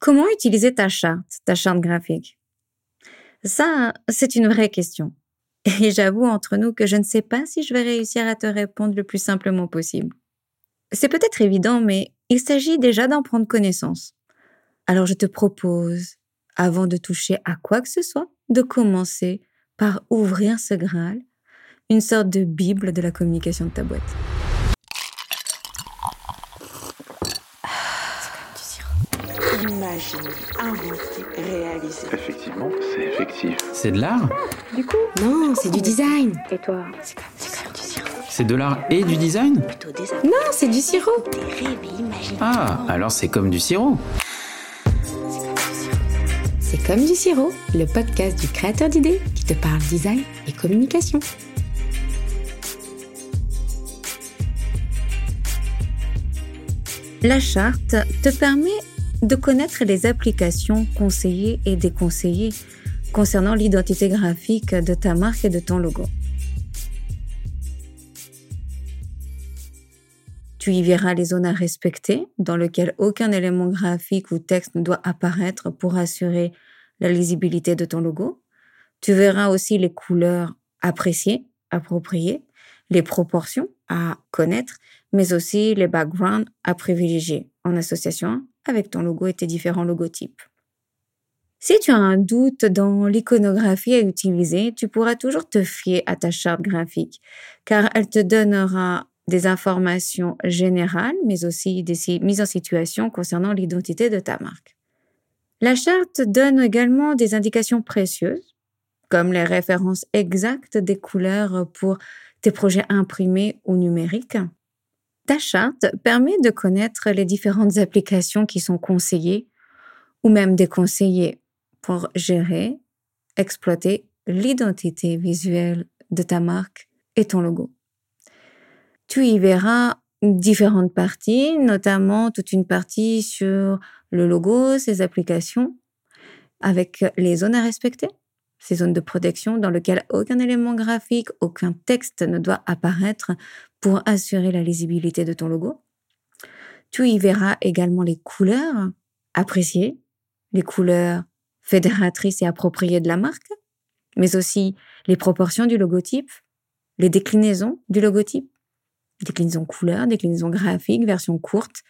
comment utiliser ta charte, ta charte graphique? Ça, c'est une vraie question. Et j'avoue entre nous que je ne sais pas si je vais réussir à te répondre le plus simplement possible. C'est peut-être évident, mais il s'agit déjà d'en prendre connaissance. Alors je te propose, avant de toucher à quoi que ce soit, de commencer par ouvrir ce Graal, une sorte de Bible de la communication de ta boîte. Imaginer, inventer, réaliser. Effectivement, c'est effectif. C'est de l'art Du coup, Non, c'est du design. et toi C'est comme, c'est comme du sirop. C'est de l'art et du design Plutôt des Non, c'est du sirop. des rêves imaginaires. Ah, alors c'est comme du sirop. C'est comme du sirop, le podcast du créateur d'idées qui te parle design et communication. La charte te permet de connaître les applications conseillées et déconseillées concernant l'identité graphique de ta marque et de ton logo. Tu y verras les zones à respecter dans lesquelles aucun élément graphique ou texte ne doit apparaître pour assurer la lisibilité de ton logo. Tu verras aussi les couleurs appréciées, appropriées, les proportions à connaître, mais aussi les backgrounds à privilégier en association avec ton logo et tes différents logotypes. Si tu as un doute dans l'iconographie à utiliser, tu pourras toujours te fier à ta charte graphique, car elle te donnera des informations générales, mais aussi des mises en situation concernant l'identité de ta marque. La charte donne également des indications précieuses, comme les références exactes des couleurs pour tes projets imprimés ou numériques. Ta charte permet de connaître les différentes applications qui sont conseillées ou même déconseillées pour gérer, exploiter l'identité visuelle de ta marque et ton logo. Tu y verras différentes parties, notamment toute une partie sur le logo, ses applications, avec les zones à respecter, ces zones de protection dans lesquelles aucun élément graphique, aucun texte ne doit apparaître pour assurer la lisibilité de ton logo. Tu y verras également les couleurs appréciées, les couleurs fédératrices et appropriées de la marque, mais aussi les proportions du logotype, les déclinaisons du logotype, déclinaison couleur, déclinaison graphique, version courte,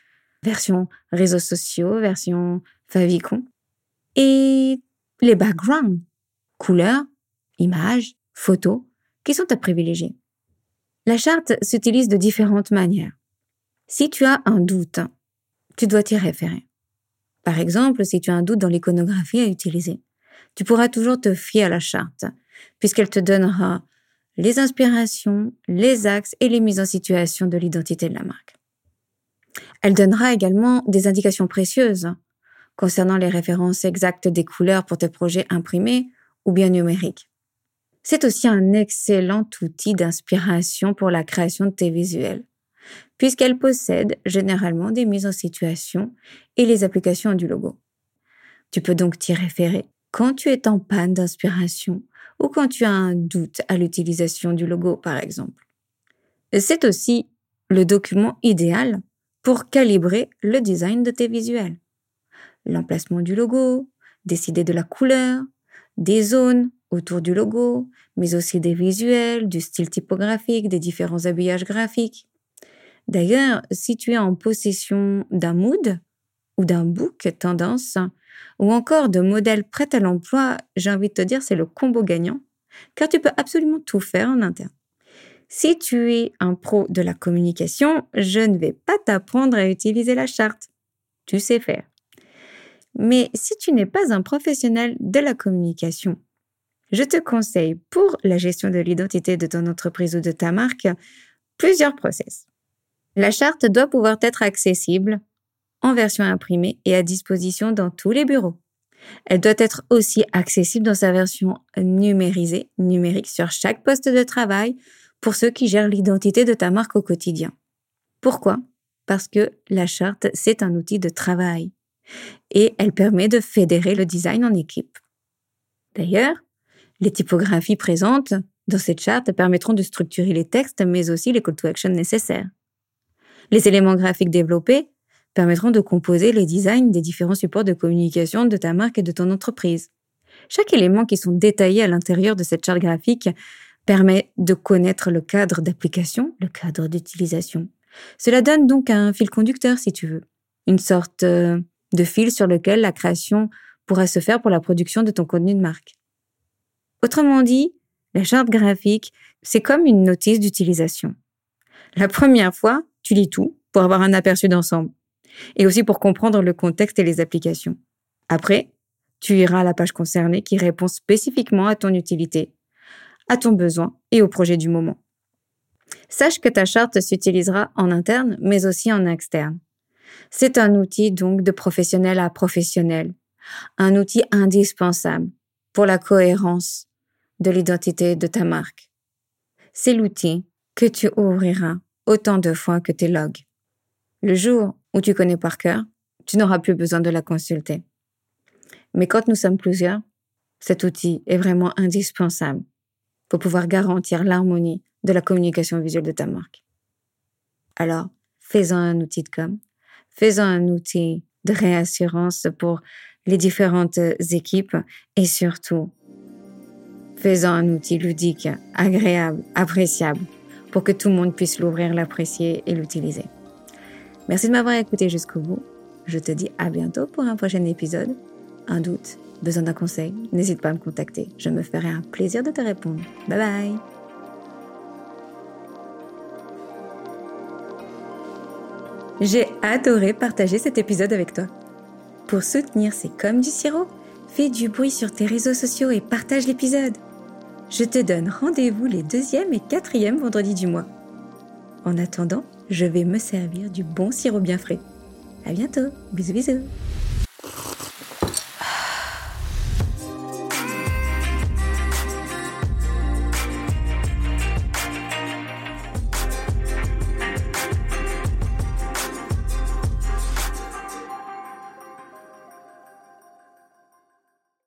version réseaux sociaux, version favicon, et les backgrounds, couleurs, images, photos, qui sont à privilégier. La charte s'utilise de différentes manières. Si tu as un doute, tu dois t'y référer. Par exemple, si tu as un doute dans l'iconographie à utiliser, tu pourras toujours te fier à la charte, puisqu'elle te donnera les inspirations, les axes et les mises en situation de l'identité de la marque. Elle donnera également des indications précieuses concernant les références exactes des couleurs pour tes projets imprimés ou bien numériques. C'est aussi un excellent outil d'inspiration pour la création de tes visuels, puisqu'elle possède généralement des mises en situation et les applications du logo. Tu peux donc t'y référer quand tu es en panne d'inspiration ou quand tu as un doute à l'utilisation du logo, par exemple. C'est aussi le document idéal pour calibrer le design de tes visuels. L'emplacement du logo, décider de la couleur, des zones autour du logo, mais aussi des visuels, du style typographique, des différents habillages graphiques. D'ailleurs, si tu es en possession d'un mood ou d'un book tendance, ou encore de modèles prêts à l'emploi, j'ai envie de te dire c'est le combo gagnant, car tu peux absolument tout faire en interne. Si tu es un pro de la communication, je ne vais pas t'apprendre à utiliser la charte. Tu sais faire. Mais si tu n'es pas un professionnel de la communication, je te conseille pour la gestion de l'identité de ton entreprise ou de ta marque plusieurs process. La charte doit pouvoir être accessible en version imprimée et à disposition dans tous les bureaux. Elle doit être aussi accessible dans sa version numérisée, numérique sur chaque poste de travail pour ceux qui gèrent l'identité de ta marque au quotidien. Pourquoi? Parce que la charte, c'est un outil de travail et elle permet de fédérer le design en équipe. D'ailleurs, les typographies présentes dans cette charte permettront de structurer les textes, mais aussi les call to action nécessaires. Les éléments graphiques développés permettront de composer les designs des différents supports de communication de ta marque et de ton entreprise. Chaque élément qui sont détaillés à l'intérieur de cette charte graphique permet de connaître le cadre d'application, le cadre d'utilisation. Cela donne donc un fil conducteur, si tu veux, une sorte euh, de fil sur lequel la création pourra se faire pour la production de ton contenu de marque. Autrement dit, la charte graphique, c'est comme une notice d'utilisation. La première fois, tu lis tout pour avoir un aperçu d'ensemble et aussi pour comprendre le contexte et les applications. Après, tu iras à la page concernée qui répond spécifiquement à ton utilité, à ton besoin et au projet du moment. Sache que ta charte s'utilisera en interne, mais aussi en externe. C'est un outil donc de professionnel à professionnel, un outil indispensable pour la cohérence de l'identité de ta marque. C'est l'outil que tu ouvriras autant de fois que tes logs. Le jour où tu connais par cœur, tu n'auras plus besoin de la consulter. Mais quand nous sommes plusieurs, cet outil est vraiment indispensable pour pouvoir garantir l'harmonie de la communication visuelle de ta marque. Alors, fais-en un outil de com, fais-en un outil de réassurance pour les différentes équipes et surtout, fais-en un outil ludique, agréable, appréciable pour que tout le monde puisse l'ouvrir, l'apprécier et l'utiliser. Merci de m'avoir écouté jusqu'au bout. Je te dis à bientôt pour un prochain épisode. Un doute, besoin d'un conseil, n'hésite pas à me contacter. Je me ferai un plaisir de te répondre. Bye bye J'ai adoré partager cet épisode avec toi. Pour soutenir C'est comme du sirop, fais du bruit sur tes réseaux sociaux et partage l'épisode. Je te donne rendez-vous les deuxième et quatrième vendredis du mois. En attendant, je vais me servir du bon sirop bien frais. À bientôt. Bisous bisous.